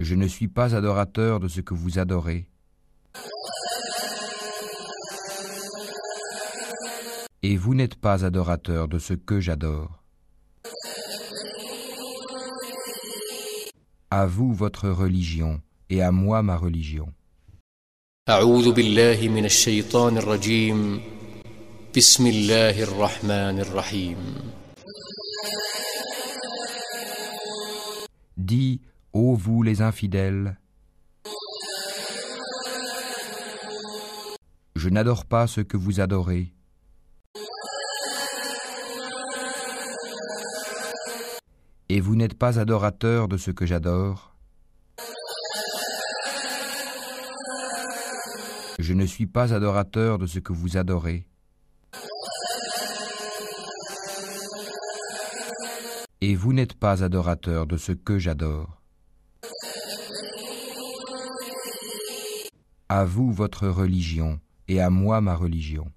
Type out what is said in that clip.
Je ne suis pas adorateur de ce que vous adorez. Et vous n'êtes pas adorateur de ce que j'adore. À vous votre religion et à moi ma religion ô vous les infidèles, je n'adore pas ce que vous adorez, et vous n'êtes pas adorateurs de ce que j'adore. Je ne suis pas adorateur de ce que vous adorez. Et vous n'êtes pas adorateur de ce que j'adore. À vous votre religion, et à moi ma religion.